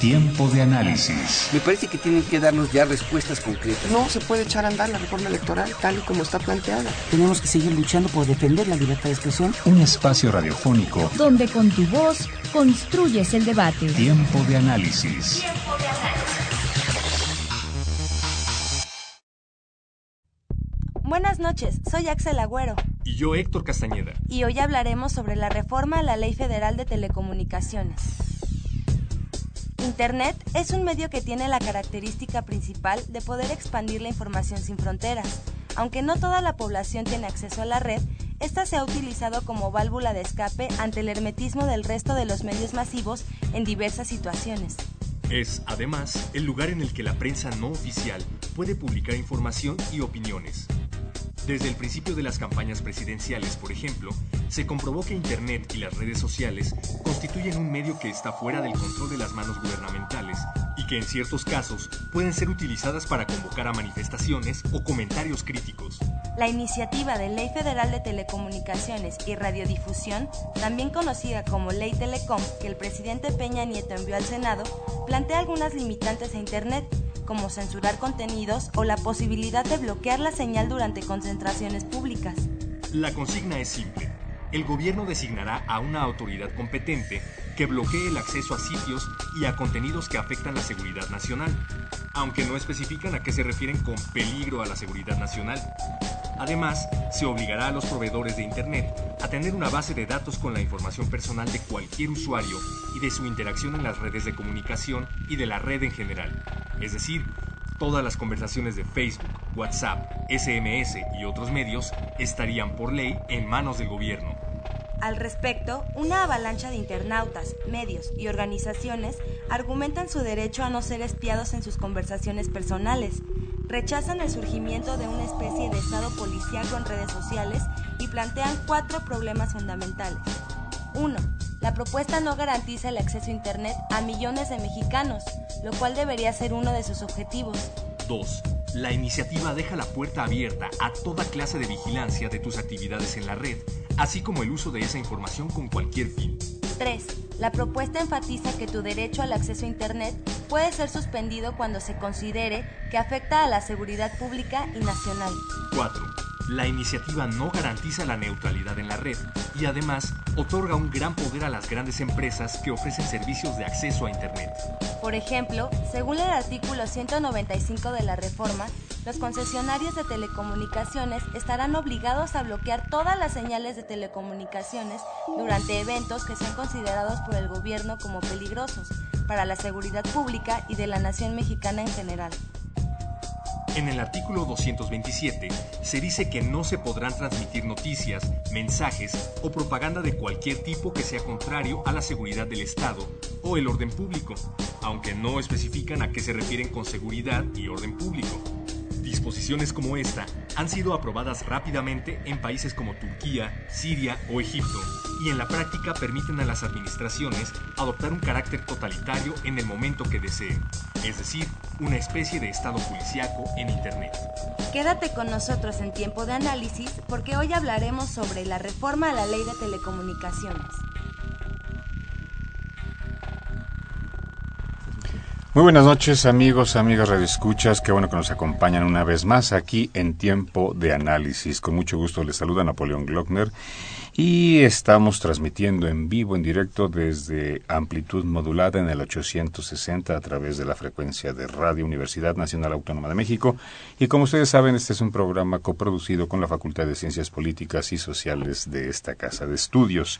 Tiempo de análisis. Me parece que tienen que darnos ya respuestas concretas. No se puede echar a andar la reforma electoral tal y como está planteada. Tenemos que seguir luchando por defender la libertad de expresión. Un espacio radiofónico donde con tu voz construyes el debate. Tiempo de análisis. Tiempo de análisis. Buenas noches, soy Axel Agüero. Y yo Héctor Castañeda. Y hoy hablaremos sobre la reforma a la Ley Federal de Telecomunicaciones. Internet es un medio que tiene la característica principal de poder expandir la información sin fronteras. Aunque no toda la población tiene acceso a la red, esta se ha utilizado como válvula de escape ante el hermetismo del resto de los medios masivos en diversas situaciones. Es, además, el lugar en el que la prensa no oficial puede publicar información y opiniones. Desde el principio de las campañas presidenciales, por ejemplo, se comprobó que Internet y las redes sociales constituyen un medio que está fuera del control de las manos gubernamentales y que en ciertos casos pueden ser utilizadas para convocar a manifestaciones o comentarios críticos. La iniciativa de Ley Federal de Telecomunicaciones y Radiodifusión, también conocida como Ley Telecom, que el presidente Peña Nieto envió al Senado, plantea algunas limitantes a Internet como censurar contenidos o la posibilidad de bloquear la señal durante concentraciones públicas. La consigna es simple. El gobierno designará a una autoridad competente que bloquee el acceso a sitios y a contenidos que afectan la seguridad nacional, aunque no especifican a qué se refieren con peligro a la seguridad nacional. Además, se obligará a los proveedores de Internet a tener una base de datos con la información personal de cualquier usuario y de su interacción en las redes de comunicación y de la red en general. Es decir, todas las conversaciones de Facebook, WhatsApp, SMS y otros medios estarían por ley en manos del gobierno. Al respecto, una avalancha de internautas, medios y organizaciones argumentan su derecho a no ser espiados en sus conversaciones personales, rechazan el surgimiento de una especie de estado policíaco en redes sociales y plantean cuatro problemas fundamentales. 1. La propuesta no garantiza el acceso a Internet a millones de mexicanos, lo cual debería ser uno de sus objetivos. 2. La iniciativa deja la puerta abierta a toda clase de vigilancia de tus actividades en la red, así como el uso de esa información con cualquier fin. 3. La propuesta enfatiza que tu derecho al acceso a Internet puede ser suspendido cuando se considere que afecta a la seguridad pública y nacional. 4. La iniciativa no garantiza la neutralidad en la red y además otorga un gran poder a las grandes empresas que ofrecen servicios de acceso a Internet. Por ejemplo, según el artículo 195 de la reforma, los concesionarios de telecomunicaciones estarán obligados a bloquear todas las señales de telecomunicaciones durante eventos que sean considerados por el gobierno como peligrosos para la seguridad pública y de la nación mexicana en general. En el artículo 227 se dice que no se podrán transmitir noticias, mensajes o propaganda de cualquier tipo que sea contrario a la seguridad del Estado o el orden público, aunque no especifican a qué se refieren con seguridad y orden público. Disposiciones como esta han sido aprobadas rápidamente en países como Turquía, Siria o Egipto, y en la práctica permiten a las administraciones adoptar un carácter totalitario en el momento que deseen, es decir, una especie de estado policiaco en Internet. Quédate con nosotros en tiempo de análisis porque hoy hablaremos sobre la reforma a la ley de telecomunicaciones. Muy buenas noches amigos, amigas radioescuchas, qué bueno que nos acompañan una vez más aquí en Tiempo de Análisis. Con mucho gusto les saluda Napoleón Glockner y estamos transmitiendo en vivo, en directo desde amplitud modulada en el 860 a través de la frecuencia de Radio Universidad Nacional Autónoma de México. Y como ustedes saben, este es un programa coproducido con la Facultad de Ciencias Políticas y Sociales de esta Casa de Estudios.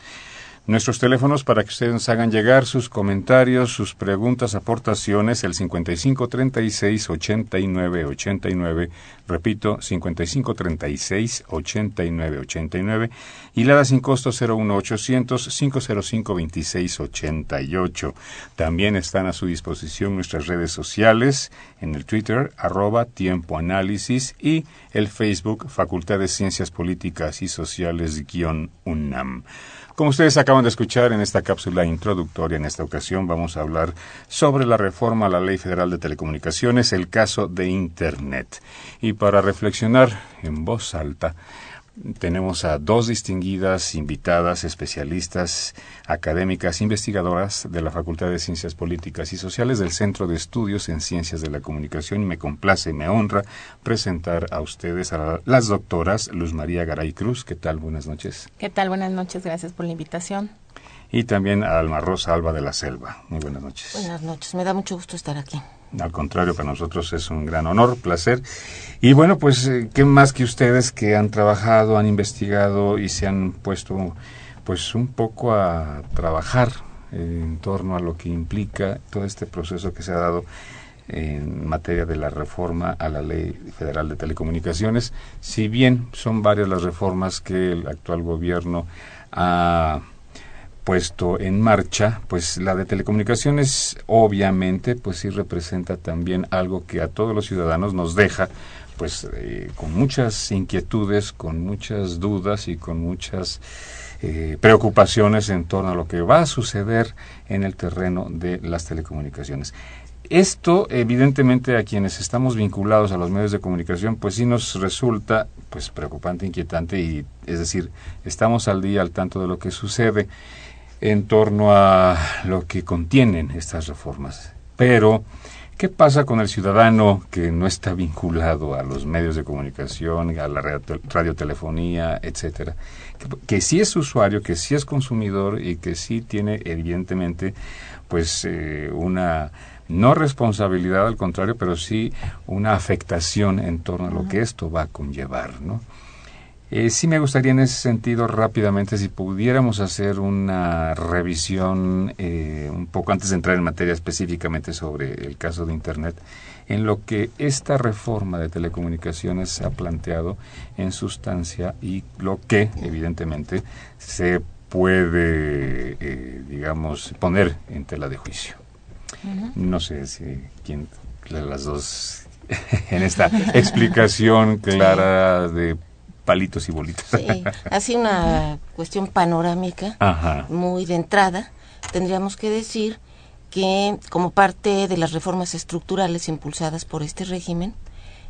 Nuestros teléfonos para que ustedes hagan llegar sus comentarios, sus preguntas, aportaciones, el 5536 89 89, repito, 5536 89 89 y la da sin costo 01800 505 26 88. También están a su disposición nuestras redes sociales en el Twitter arroba tiempo análisis y el Facebook Facultad de Ciencias Políticas y Sociales guion UNAM. Como ustedes acaban de escuchar en esta cápsula introductoria, en esta ocasión vamos a hablar sobre la reforma a la Ley Federal de Telecomunicaciones, el caso de Internet. Y para reflexionar en voz alta, tenemos a dos distinguidas invitadas, especialistas, académicas, investigadoras de la Facultad de Ciencias Políticas y Sociales del Centro de Estudios en Ciencias de la Comunicación y me complace, me honra presentar a ustedes a las doctoras Luz María Garay Cruz. ¿Qué tal? Buenas noches. ¿Qué tal? Buenas noches. Gracias por la invitación. Y también a Alma Rosa Alba de la Selva. Muy buenas noches. Buenas noches. Me da mucho gusto estar aquí. Al contrario, para nosotros es un gran honor, placer. Y bueno, pues, eh, ¿qué más que ustedes que han trabajado, han investigado y se han puesto, pues, un poco a trabajar en torno a lo que implica todo este proceso que se ha dado en materia de la reforma a la Ley Federal de Telecomunicaciones, si bien son varias las reformas que el actual gobierno ha puesto en marcha, pues la de telecomunicaciones obviamente pues sí representa también algo que a todos los ciudadanos nos deja pues eh, con muchas inquietudes, con muchas dudas y con muchas eh, preocupaciones en torno a lo que va a suceder en el terreno de las telecomunicaciones. Esto, evidentemente, a quienes estamos vinculados a los medios de comunicación, pues sí nos resulta pues preocupante, inquietante y es decir, estamos al día al tanto de lo que sucede en torno a lo que contienen estas reformas. Pero, ¿qué pasa con el ciudadano que no está vinculado a los medios de comunicación, a la radiotelefonía, etcétera? Que, sí es usuario, que sí es consumidor y que sí tiene evidentemente pues eh, una no responsabilidad al contrario, pero sí una afectación en torno a lo que esto va a conllevar, ¿no? Eh, sí me gustaría en ese sentido rápidamente si pudiéramos hacer una revisión eh, un poco antes de entrar en materia específicamente sobre el caso de Internet, en lo que esta reforma de telecomunicaciones ha planteado en sustancia y lo que evidentemente se puede, eh, digamos, poner en tela de juicio. No sé si quién de las dos en esta explicación clara de palitos y bolitas. Sí, así una cuestión panorámica, muy de entrada, tendríamos que decir que como parte de las reformas estructurales impulsadas por este régimen,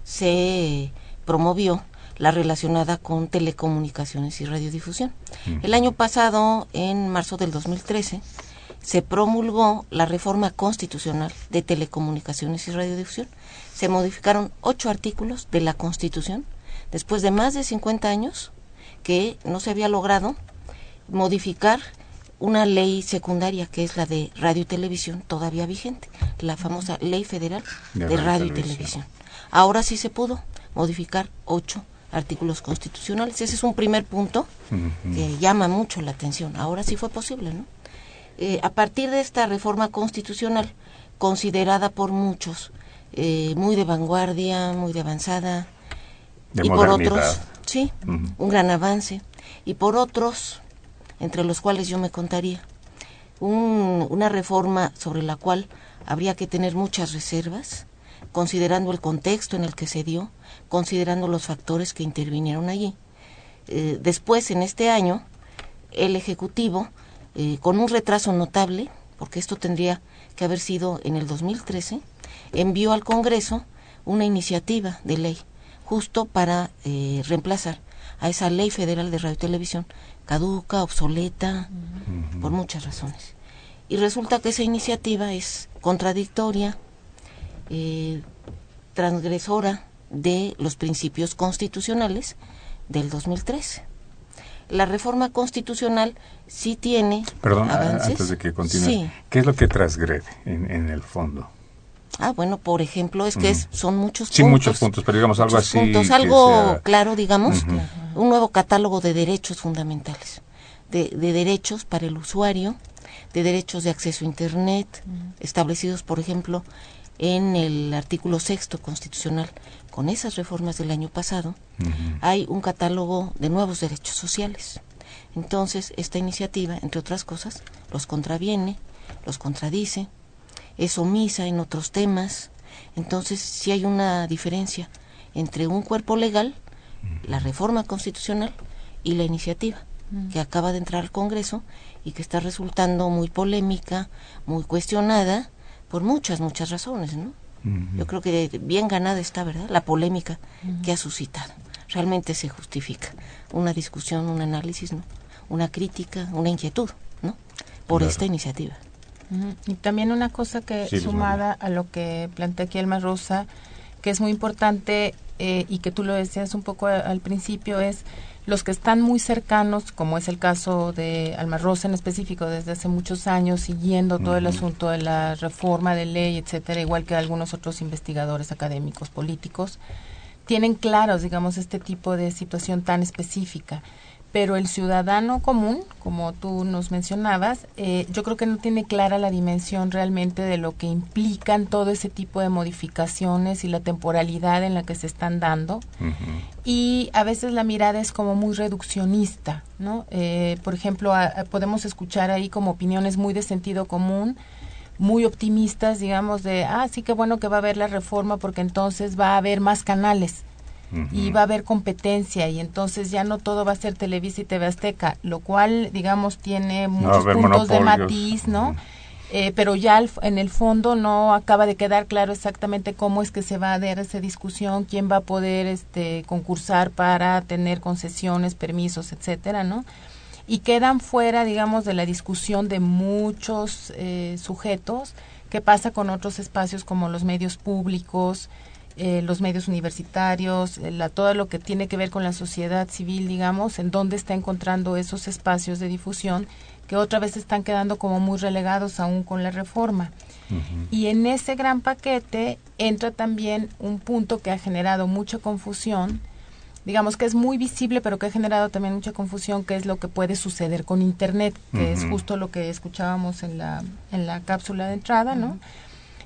se promovió la relacionada con telecomunicaciones y radiodifusión. El año pasado, en marzo del 2013, se promulgó la reforma constitucional de telecomunicaciones y radiodifusión. Se modificaron ocho artículos de la Constitución después de más de 50 años que no se había logrado modificar una ley secundaria que es la de radio y televisión todavía vigente, la famosa Ley Federal de, Radio y televisión. Ahora sí se pudo modificar ocho artículos constitucionales. Ese es un primer punto que llama mucho la atención. Ahora sí fue posible, ¿no? Eh, a partir de esta reforma constitucional, considerada por muchos eh, muy de vanguardia, muy de avanzada, y por otros, sí, un gran avance. Y por otros, entre los cuales yo me contaría, una reforma sobre la cual habría que tener muchas reservas, considerando el contexto en el que se dio, considerando los factores que intervinieron allí. Eh, después, en este año, el Ejecutivo, eh, con un retraso notable, porque esto tendría que haber sido en el 2013, envió al Congreso una iniciativa de ley justo para eh, reemplazar a esa ley federal de radio y televisión caduca, obsoleta, por muchas razones. Y resulta que esa iniciativa es contradictoria, eh, transgresora de los principios constitucionales del 2013. La reforma constitucional sí tiene Perdón, antes de que continúe, ¿qué es lo que transgrede en el fondo? Ah, bueno, por ejemplo, es que son muchos puntos. Sí, muchos puntos, pero digamos algo así. Puntos, algo claro, digamos, un nuevo catálogo de derechos fundamentales, de, derechos para el usuario, de derechos de acceso a Internet, establecidos, por ejemplo, en el artículo sexto constitucional. Con esas reformas del año pasado, hay un catálogo de nuevos derechos sociales. Entonces, esta iniciativa, entre otras cosas, los contraviene, los contradice, es omisa en otros temas. Entonces, sí hay una diferencia entre un cuerpo legal, la reforma constitucional y la iniciativa. que acaba de entrar al Congreso y que está resultando muy polémica, muy cuestionada por muchas, muchas razones, ¿no? Yo creo que bien ganada está, ¿verdad? La polémica que ha suscitado. Realmente se justifica una discusión, un análisis, ¿no? Una crítica, una inquietud, ¿no? Por esta iniciativa. Y también una cosa que sumada a lo que plantea aquí Elma Rosa, que es muy importante eh, y que tú lo decías un poco al principio, es los que están muy cercanos, como es el caso de Alma Rosa en específico, desde hace muchos años, siguiendo todo el asunto de la reforma de ley, etcétera, igual que algunos otros investigadores académicos, políticos, tienen claros, digamos, este tipo de situación tan específica pero el ciudadano común, como tú nos mencionabas, eh, yo creo que no tiene clara la dimensión realmente de lo que implican todo ese tipo de modificaciones y la temporalidad en la que se están dando. Y a veces la mirada es como muy reduccionista, ¿no? Eh, por ejemplo, podemos escuchar ahí como opiniones muy de sentido común, muy optimistas, digamos, de, ah, sí que bueno que va a haber la reforma porque entonces va a haber más canales y va a haber competencia y entonces ya no todo va a ser Televisa y TV Azteca, lo cual, digamos, tiene muchos puntos de matiz, ¿no? Eh, pero ya en el fondo no acaba de quedar claro exactamente cómo es que se va a dar esa discusión, quién va a poder este, concursar para tener concesiones, permisos, etcétera, ¿no? Y quedan fuera, digamos, de la discusión de muchos eh, sujetos. ¿Qué pasa con otros espacios como los medios públicos? Eh, los medios universitarios, eh, la, todo lo que tiene que ver con la sociedad civil, digamos, en dónde está encontrando esos espacios de difusión que otra vez están quedando como muy relegados aún con la reforma. Y en ese gran paquete entra también un punto que ha generado mucha confusión, digamos que es muy visible, pero que ha generado también mucha confusión, que es lo que puede suceder con Internet, que es justo lo que escuchábamos en la, en la cápsula de entrada, ¿no?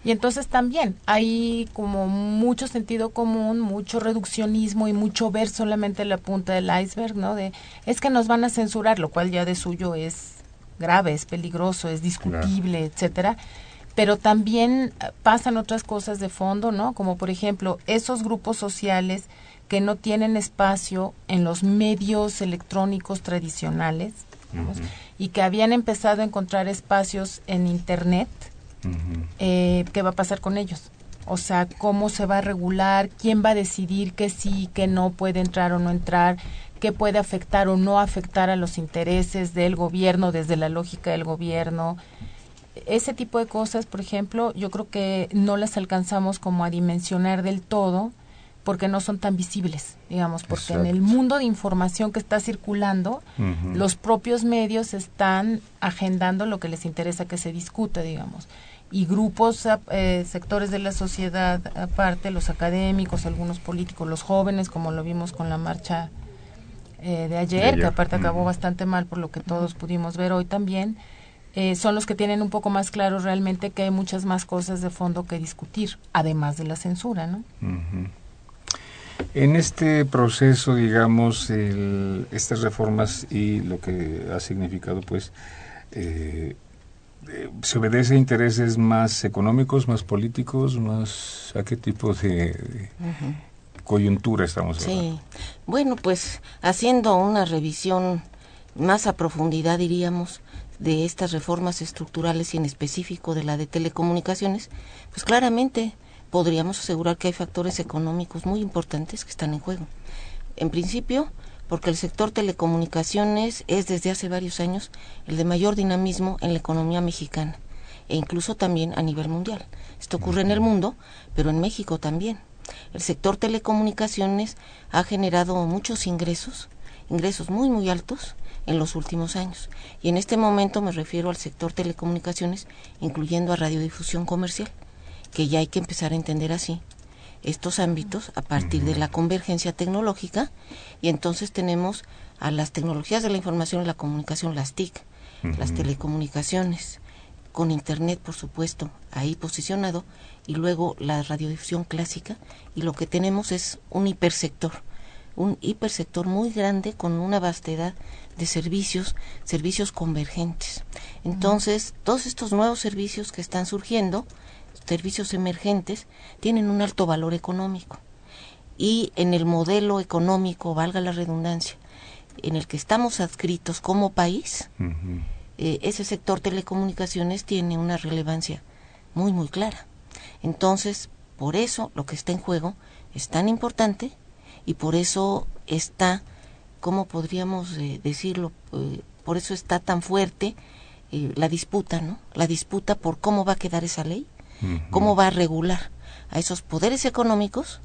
Y entonces también hay como mucho sentido común, mucho reduccionismo y mucho ver solamente la punta del iceberg, ¿no? De es que nos van a censurar, lo cual ya de suyo es grave, es peligroso, es discutible, etcétera. Pero también pasan otras cosas de fondo, ¿no? Como por ejemplo, esos grupos sociales que no tienen espacio en los medios electrónicos tradicionales y que habían empezado a encontrar espacios en Internet, eh, qué va a pasar con ellos. O sea, cómo se va a regular, quién va a decidir qué sí, qué no puede entrar o no entrar, qué puede afectar o no afectar a los intereses del gobierno desde la lógica del gobierno. Ese tipo de cosas, por ejemplo, yo creo que no las alcanzamos como a dimensionar del todo porque no son tan visibles, digamos, porque en el mundo de información que está circulando, los propios medios están agendando lo que les interesa que se discuta, digamos y grupos, eh, sectores de la sociedad aparte, los académicos, algunos políticos, los jóvenes, como lo vimos con la marcha eh, de, ayer, que aparte acabó bastante mal por lo que todos pudimos ver hoy también, eh, son los que tienen un poco más claro realmente que hay muchas más cosas de fondo que discutir, además de la censura, ¿no? En este proceso, digamos, el, estas reformas y lo que ha significado, pues, eh, eh, ¿Se obedece a intereses más económicos, más políticos, más a qué tipo de, coyuntura estamos hablando? Sí, bueno, pues haciendo una revisión más a profundidad, diríamos, de estas reformas estructurales y en específico de la de telecomunicaciones, pues claramente podríamos asegurar que hay factores económicos muy importantes que están en juego. En principio, porque el sector telecomunicaciones es desde hace varios años el de mayor dinamismo en la economía mexicana e incluso también a nivel mundial. Esto ocurre en el mundo, pero en México también. El sector telecomunicaciones ha generado muchos ingresos, ingresos muy muy altos en los últimos años. Y en este momento me refiero al sector telecomunicaciones, incluyendo a radiodifusión comercial, que ya hay que empezar a entender así, estos ámbitos a partir de la convergencia tecnológica y entonces tenemos a las tecnologías de la información y la comunicación, las TIC, las telecomunicaciones, con Internet, por supuesto, ahí posicionado, y luego la radiodifusión clásica, y lo que tenemos es un hipersector, un hipersector muy grande con una vastedad de servicios, servicios convergentes. Entonces, todos estos nuevos servicios que están surgiendo, servicios emergentes tienen un alto valor económico. Y en el modelo económico, valga la redundancia, en el que estamos adscritos como país, eh, ese sector telecomunicaciones tiene una relevancia muy, muy clara. Entonces, por eso lo que está en juego es tan importante y por eso está, ¿cómo podríamos eh, decirlo? Eh, por eso está tan fuerte la disputa, ¿no? La disputa por cómo va a quedar esa ley, cómo va a regular a esos poderes económicos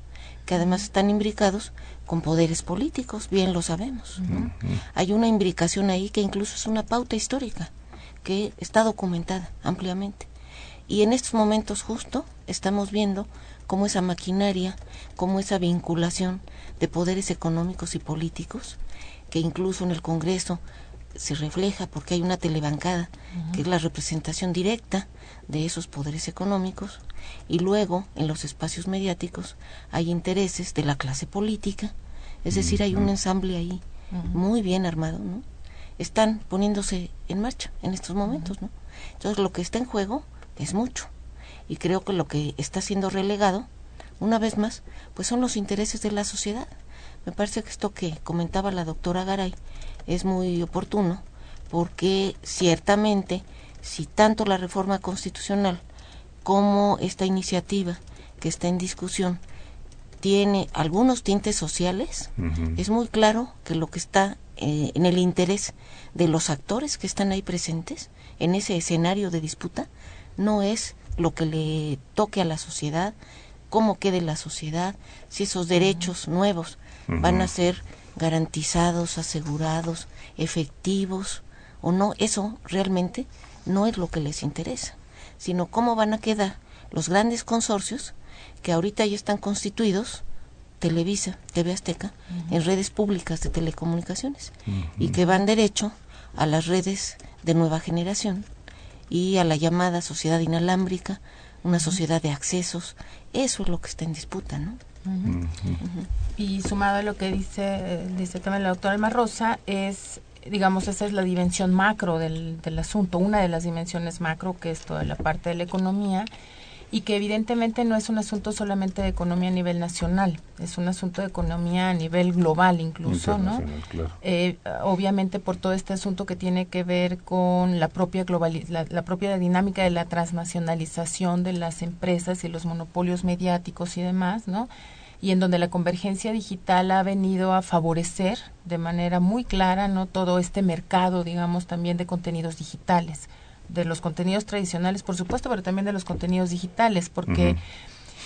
que además están imbricados con poderes políticos, bien lo sabemos. Hay una imbricación ahí que incluso es una pauta histórica, que está documentada ampliamente. Y en estos momentos justo estamos viendo cómo esa maquinaria, cómo esa vinculación de poderes económicos y políticos, que incluso en el Congreso se refleja porque hay una telebancada, que es la representación directa de esos poderes económicos, y luego en los espacios mediáticos hay intereses de la clase política, es decir, hay un ensamble ahí muy bien armado, ¿no? Están poniéndose en marcha en estos momentos, ¿no? Entonces lo que está en juego es mucho y creo que lo que está siendo relegado, una vez más, pues son los intereses de la sociedad. Me parece que esto que comentaba la doctora Garay es muy oportuno porque ciertamente si tanto la reforma constitucional como esta iniciativa que está en discusión tiene algunos tintes sociales, es muy claro que lo que está eh, en el interés de los actores que están ahí presentes en ese escenario de disputa no es lo que le toque a la sociedad, cómo quede la sociedad, si esos derechos nuevos van a ser garantizados, asegurados, efectivos o no, eso realmente no es lo que les interesa sino cómo van a quedar los grandes consorcios que ahorita ya están constituidos, Televisa, TV Azteca, en redes públicas de telecomunicaciones y que van derecho a las redes de nueva generación y a la llamada sociedad inalámbrica, una sociedad de accesos. Eso es lo que está en disputa, ¿no? Y sumado a lo que dice, dice también la doctora Alma Rosa, es digamos, esa es la dimensión macro del, del asunto, una de las dimensiones macro, que es toda la parte de la economía, y que evidentemente no es un asunto solamente de economía a nivel nacional, es un asunto de economía a nivel global incluso, ¿no? Eh, obviamente por todo este asunto que tiene que ver con la propia la, la, propia dinámica de la transnacionalización de las empresas y los monopolios mediáticos y demás, ¿no? Y en donde la convergencia digital ha venido a favorecer de manera muy clara no todo este mercado digamos también de contenidos digitales de los contenidos tradicionales por supuesto pero también de los contenidos digitales porque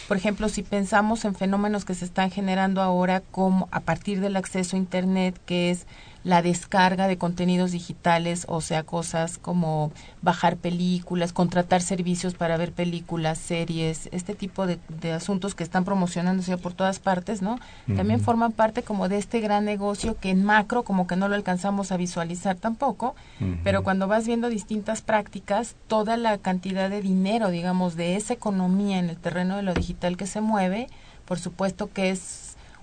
por ejemplo si pensamos en fenómenos que se están generando ahora como a partir del acceso a internet que es la descarga de contenidos digitales, o sea, cosas como bajar películas, contratar servicios para ver películas, series, este tipo de, asuntos que están promocionándose por todas partes, ¿no? También forman parte como de este gran negocio que en macro como que no lo alcanzamos a visualizar tampoco, pero cuando vas viendo distintas prácticas, toda la cantidad de dinero, digamos, de esa economía en el terreno de lo digital que se mueve, por supuesto que es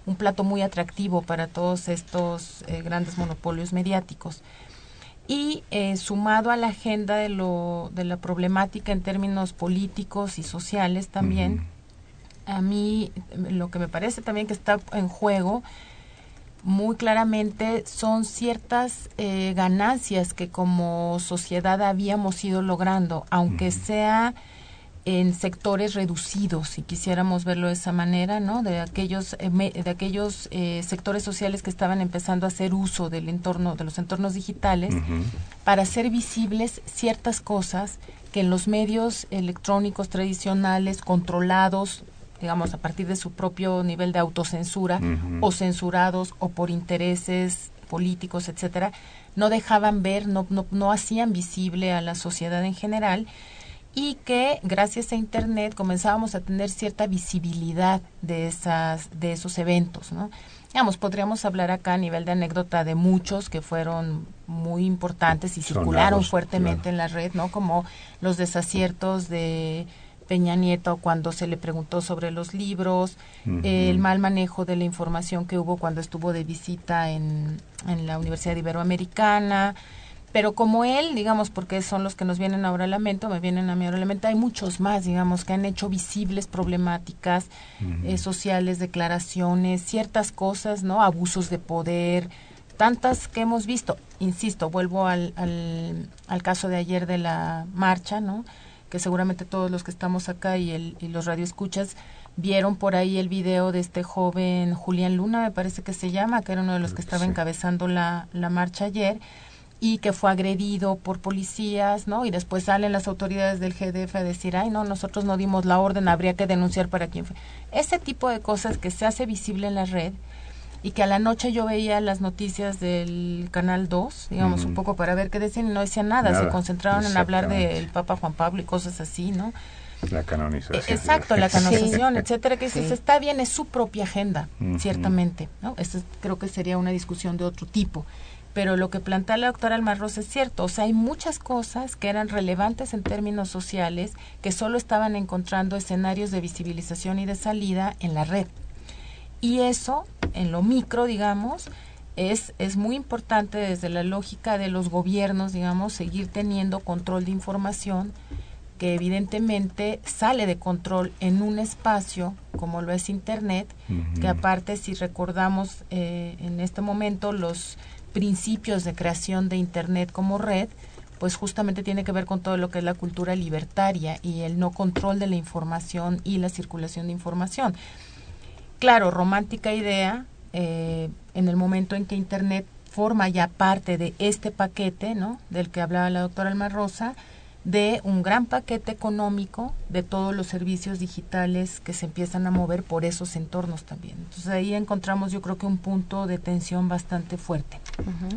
un plato muy atractivo para todos estos eh, grandes monopolios mediáticos. Y eh, sumado a la agenda de, lo, de la problemática en términos políticos y sociales también, a mí lo que me parece también que está en juego muy claramente son ciertas eh, ganancias que como sociedad habíamos ido logrando, aunque sea en sectores reducidos, si quisiéramos verlo de esa manera, ¿no? De aquellos eh, de aquellos eh, sectores sociales que estaban empezando a hacer uso del entorno de los entornos digitales para hacer visibles ciertas cosas que en los medios electrónicos tradicionales controlados digamos a partir de su propio nivel de autocensura o censurados o por intereses políticos, etcétera, no dejaban ver, no, no, no hacían visible a la sociedad en general y que gracias a internet comenzábamos a tener cierta visibilidad de esas de esos eventos, ¿no? Digamos, podríamos hablar acá a nivel de anécdota de muchos que fueron muy importantes y circularon fuertemente en la red, ¿no? Como los desaciertos de Peña Nieto cuando se le preguntó sobre los libros, el mal manejo de la información que hubo cuando estuvo de visita en, en la Universidad Iberoamericana, pero como él, digamos, porque son los que nos vienen ahora a la mente, me vienen a mí ahora a la mente, hay muchos más, digamos, que han hecho visibles problemáticas eh, sociales, declaraciones, ciertas cosas, ¿no? Abusos de poder, tantas que hemos visto, insisto, vuelvo al, al, caso de ayer de la marcha, ¿no? que seguramente todos los que estamos acá y, el, y los radioescuchas vieron por ahí el video de este joven Julián Luna, me parece que se llama, que era uno de los que estaba encabezando la, la marcha ayer y que fue agredido por policías, ¿no? Y después salen las autoridades del GDF a decir, ay, no, nosotros no dimos la orden, habría que denunciar para quién fue. Ese tipo de cosas que se hace visible en la red y que a la noche yo veía las noticias del Canal 2, digamos, un poco para ver qué decían y no decían nada, se concentraron en hablar del Papa Juan Pablo y cosas así, ¿no? La canonización. E, exacto, la canonización, etcétera, que si está bien, es su propia agenda, ciertamente, ¿no? Esto creo que sería una discusión de otro tipo. Pero lo que plantea la doctora Almarros es cierto, o sea, hay muchas cosas que eran relevantes en términos sociales que solo estaban encontrando escenarios de visibilización y de salida en la red. Y eso, en lo micro, digamos, es, es muy importante desde la lógica de los gobiernos, digamos, seguir teniendo control de información que evidentemente sale de control en un espacio como lo es Internet, que aparte si recordamos eh, en este momento los principios de creación de Internet como red, pues justamente tiene que ver con todo lo que es la cultura libertaria y el no control de la información y la circulación de información. Claro, romántica idea, eh, en el momento en que Internet forma ya parte de este paquete, ¿no? Del que hablaba la doctora Alma Rosa, de un gran paquete económico de todos los servicios digitales que se empiezan a mover por esos entornos también. Entonces ahí encontramos yo creo que un punto de tensión bastante fuerte.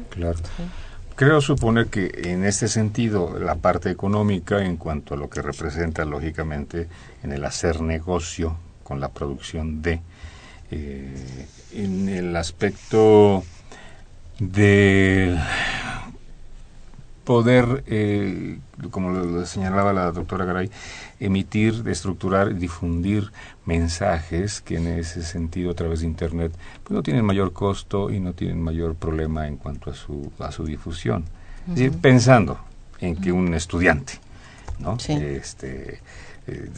Claro. Creo suponer que en este sentido la parte económica en cuanto a lo que representa lógicamente en el hacer negocio con la producción de, eh, en el aspecto de poder, eh, como lo, señalaba la doctora Garay, emitir, estructurar, difundir mensajes que en ese sentido a través de Internet pues no tienen mayor costo y no tienen mayor problema en cuanto a su, a su difusión. pensando en que un estudiante, ¿no? Este, eh,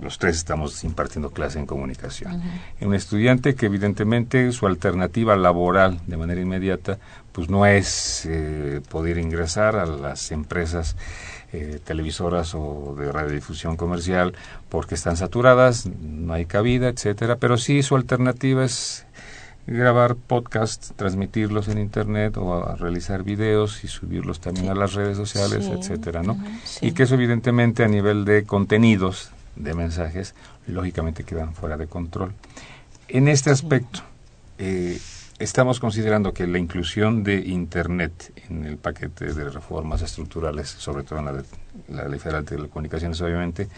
los tres estamos impartiendo clase en comunicación. Un estudiante que evidentemente su alternativa laboral de manera inmediata pues no es eh, poder ingresar a las empresas eh, televisoras o de radiodifusión comercial porque están saturadas, no hay cabida, etcétera, pero sí su alternativa es grabar podcasts, transmitirlos en internet o realizar videos y subirlos también a las redes sociales, etcétera, ¿no? Y que eso evidentemente a nivel de contenidos, de mensajes, lógicamente quedan fuera de control. En este aspecto, eh, estamos considerando que la inclusión de Internet en el paquete de reformas estructurales, sobre todo en la, la Ley Federal de Telecomunicaciones, obviamente,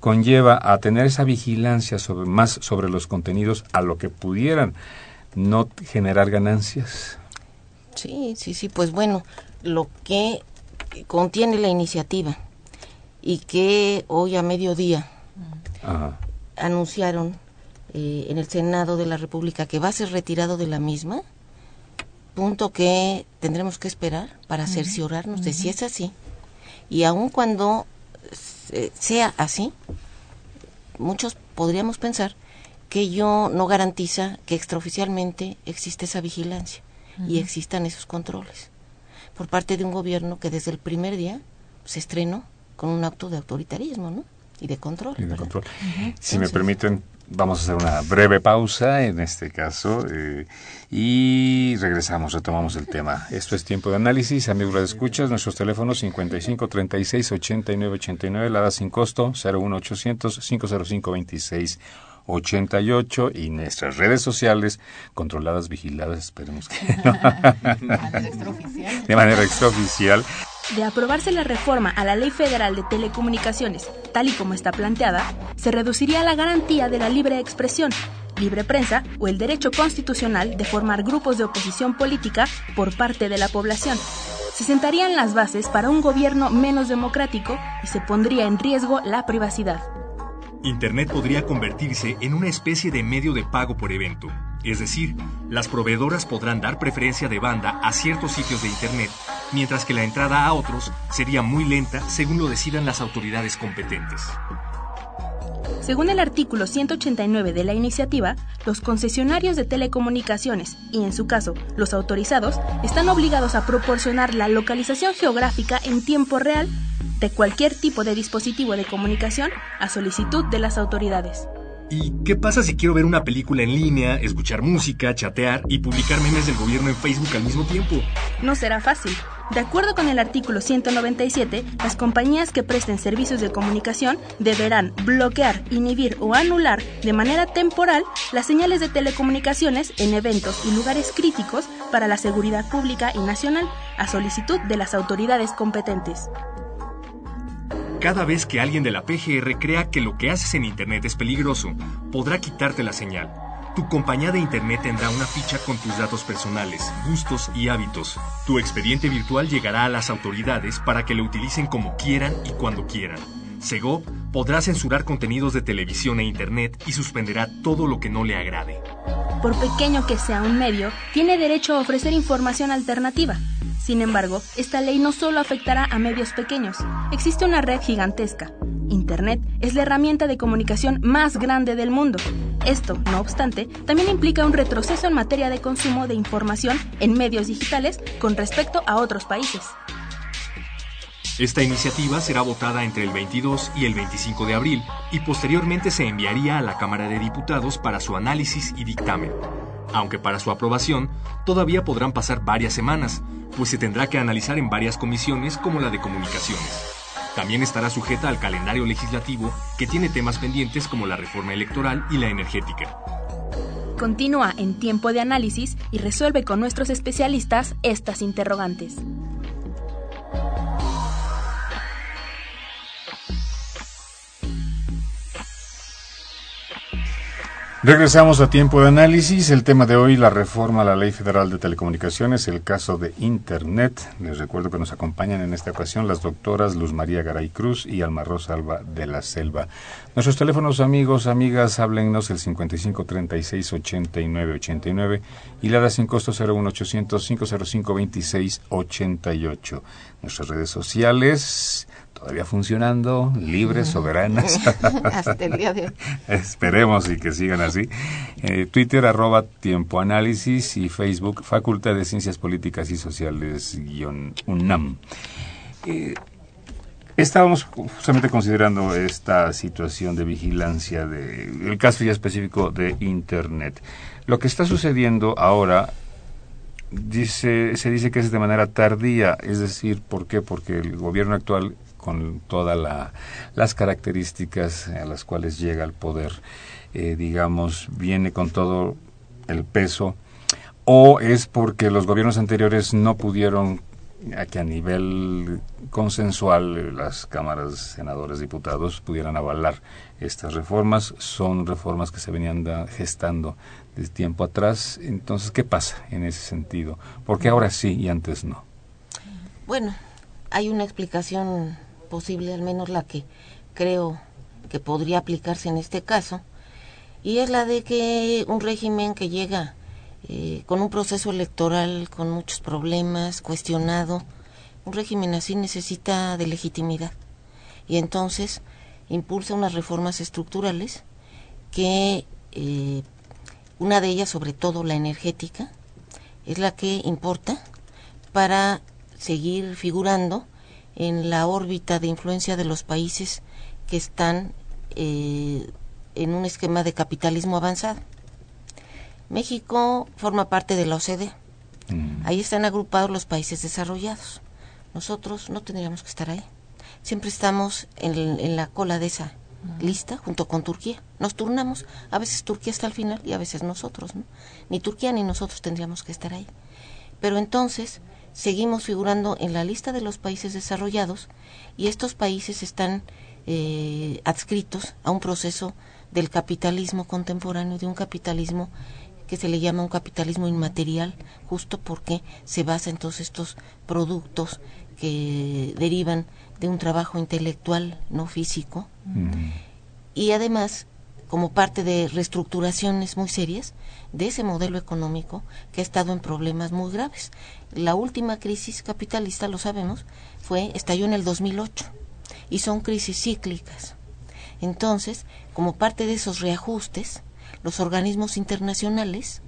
conlleva a tener esa vigilancia sobre, más sobre los contenidos a lo que pudieran no generar ganancias. Sí, sí, sí, pues bueno, lo que contiene la iniciativa y que hoy a mediodía anunciaron eh, en el Senado de la República que va a ser retirado de la misma, punto que tendremos que esperar para cerciorarnos de si es así. Y aun cuando sea así, muchos podríamos pensar que ello no garantiza que extraoficialmente existe esa vigilancia y existan esos controles por parte de un gobierno que desde el primer día se estrenó con un acto de autoritarismo ¿no? y de control. Si me permiten, vamos a hacer una breve pausa en este caso eh, y regresamos, retomamos el tema. Esto es tiempo de análisis, amigos de escuchas, nuestros teléfonos 55 36 89 89, la da sin costo 01800 505 26 88 y nuestras redes sociales controladas, vigiladas, esperemos que de manera extraoficial. De aprobarse la reforma a la Ley Federal de Telecomunicaciones, tal y como está planteada, se reduciría la garantía de la libre expresión, libre prensa o el derecho constitucional de formar grupos de oposición política por parte de la población. Se sentarían las bases para un gobierno menos democrático y se pondría en riesgo la privacidad. Internet podría convertirse en una especie de medio de pago por evento. Es decir, las proveedoras podrán dar preferencia de banda a ciertos sitios de Internet, mientras que la entrada a otros sería muy lenta según lo decidan las autoridades competentes. Según el artículo 189 de la iniciativa, los concesionarios de telecomunicaciones y, en su caso, los autorizados, están obligados a proporcionar la localización geográfica en tiempo real de cualquier tipo de dispositivo de comunicación a solicitud de las autoridades. ¿Y qué pasa si quiero ver una película en línea, escuchar música, chatear y publicar memes del gobierno en Facebook al mismo tiempo? No será fácil. De acuerdo con el artículo 197, las compañías que presten servicios de comunicación deberán bloquear, inhibir o anular de manera temporal las señales de telecomunicaciones en eventos y lugares críticos para la seguridad pública y nacional, a solicitud de las autoridades competentes. Cada vez que alguien de la PGR crea que lo que haces en Internet es peligroso, podrá quitarte la señal. Tu compañía de Internet tendrá una ficha con tus datos personales, gustos y hábitos. Tu expediente virtual llegará a las autoridades para que lo utilicen como quieran y cuando quieran. Segov podrá censurar contenidos de televisión e Internet y suspenderá todo lo que no le agrade. Por pequeño que sea un medio, tiene derecho a ofrecer información alternativa sin embargo, esta ley no solo afectará a medios pequeños. Existe una red gigantesca. Internet es la herramienta de comunicación más grande del mundo. Esto, no obstante, también implica un retroceso en materia de consumo de información en medios digitales con respecto a otros países. Esta iniciativa será votada entre el 22 y el 25 de abril y posteriormente se enviaría a la Cámara de Diputados para su análisis y dictamen. Aunque para su aprobación todavía podrán pasar varias semanas, pues se tendrá que analizar en varias comisiones como la de comunicaciones. También estará sujeta al calendario legislativo que tiene temas pendientes como la reforma electoral y la energética. Continúa en tiempo de análisis y resuelve con nuestros especialistas estas interrogantes. Regresamos a tiempo de análisis. El tema de hoy, la reforma a la Ley Federal de Telecomunicaciones, el caso de Internet. Les recuerdo que nos acompañan en esta ocasión las doctoras Luz María Garay Cruz y Alma Rosa Alba de la Selva. Nuestros teléfonos, amigos, amigas, háblennos el 55 36 89 89 y la da sin costo 01800 505 26 88. Nuestras redes sociales todavía funcionando, libres, soberanas. Hasta el día de hoy. Esperemos y que sigan así. Eh, Twitter, arroba Tiempo Análisis y Facebook, Facultad de Ciencias Políticas y Sociales, UNAM. Eh, estábamos justamente considerando esta situación de vigilancia del el caso ya específico de Internet. Lo que está sucediendo ahora dice, se dice que es de manera tardía, es decir, ¿por qué? Porque el gobierno actual con todas las características a las cuales llega al poder, eh, digamos, viene con todo el peso, o es porque los gobiernos anteriores no pudieron a que a nivel consensual las cámaras, senadores, diputados pudieran avalar estas reformas. Son reformas que se venían gestando desde tiempo atrás. Entonces, ¿qué pasa en ese sentido? ¿Por qué ahora sí y antes no? Bueno, hay una explicación posible, al menos la que creo que podría aplicarse en este caso, y es la de que un régimen que llega eh, con un proceso electoral con muchos problemas, cuestionado, un régimen así necesita de legitimidad. Y entonces impulsa unas reformas estructurales que eh, una de ellas, sobre todo la energética, es la que importa para seguir figurando en la órbita de influencia de los países que están eh, en un esquema de capitalismo avanzado. México forma parte de la OCDE. Mm. Ahí están agrupados los países desarrollados. Nosotros no tendríamos que estar ahí. Siempre estamos en, la cola de esa mm. lista junto con Turquía. Nos turnamos. A veces Turquía está al final y a veces nosotros. Ni Turquía ni nosotros tendríamos que estar ahí. Pero entonces seguimos figurando en la lista de los países desarrollados y estos países están eh, adscritos a un proceso del capitalismo contemporáneo, de un capitalismo que se le llama un capitalismo inmaterial, justo porque se basa en todos estos productos que derivan de un trabajo intelectual, no físico. Y además como parte de reestructuraciones muy serias de ese modelo económico que ha estado en problemas muy graves. La última crisis capitalista, lo sabemos, fue estalló en el 2008 y son crisis cíclicas. Entonces, como parte de esos reajustes, los organismos internacionales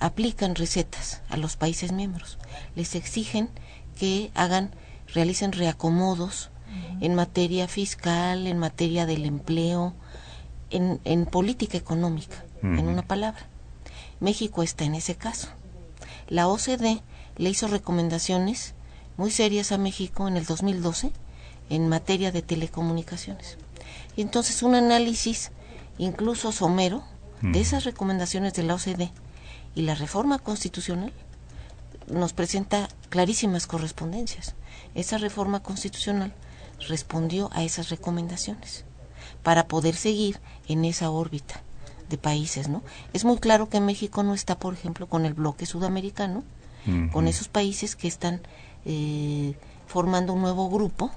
aplican recetas a los países miembros. Les exigen que hagan, realicen reacomodos en materia fiscal, en materia del empleo, en, en política económica, en una palabra. México está en ese caso. La OCDE le hizo recomendaciones muy serias a México en el 2012 en materia de telecomunicaciones. Y entonces un análisis, incluso somero, de esas recomendaciones de la OCDE y la reforma constitucional nos presenta clarísimas correspondencias. Esa reforma constitucional respondió a esas recomendaciones para poder seguir en esa órbita de países, ¿no? Es muy claro que México no está, por ejemplo, con el bloque sudamericano, con esos países que están eh, formando un nuevo grupo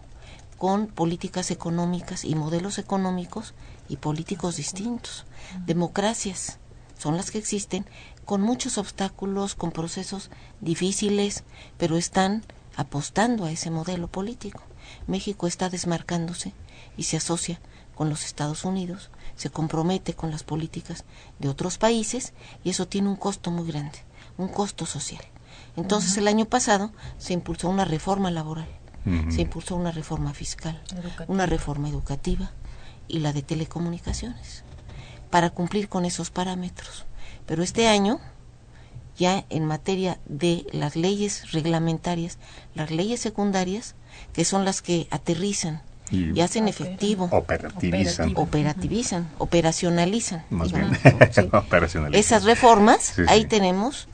con políticas económicas y modelos económicos y políticos distintos. Democracias son las que existen con muchos obstáculos, con procesos difíciles, pero están apostando a ese modelo político. México está desmarcándose y se asocia con los Estados Unidos, se compromete con las políticas de otros países y eso tiene un costo muy grande, un costo social. Entonces el año pasado se impulsó una reforma laboral, se impulsó una reforma fiscal, una reforma educativa y la de telecomunicaciones para cumplir con esos parámetros. Pero este año, ya en materia de las leyes reglamentarias, las leyes secundarias, que son las que aterrizan y, hacen efectivo. Operativizan. Operativizan, operacionalizan. Más bien. Esas reformas, ahí tenemos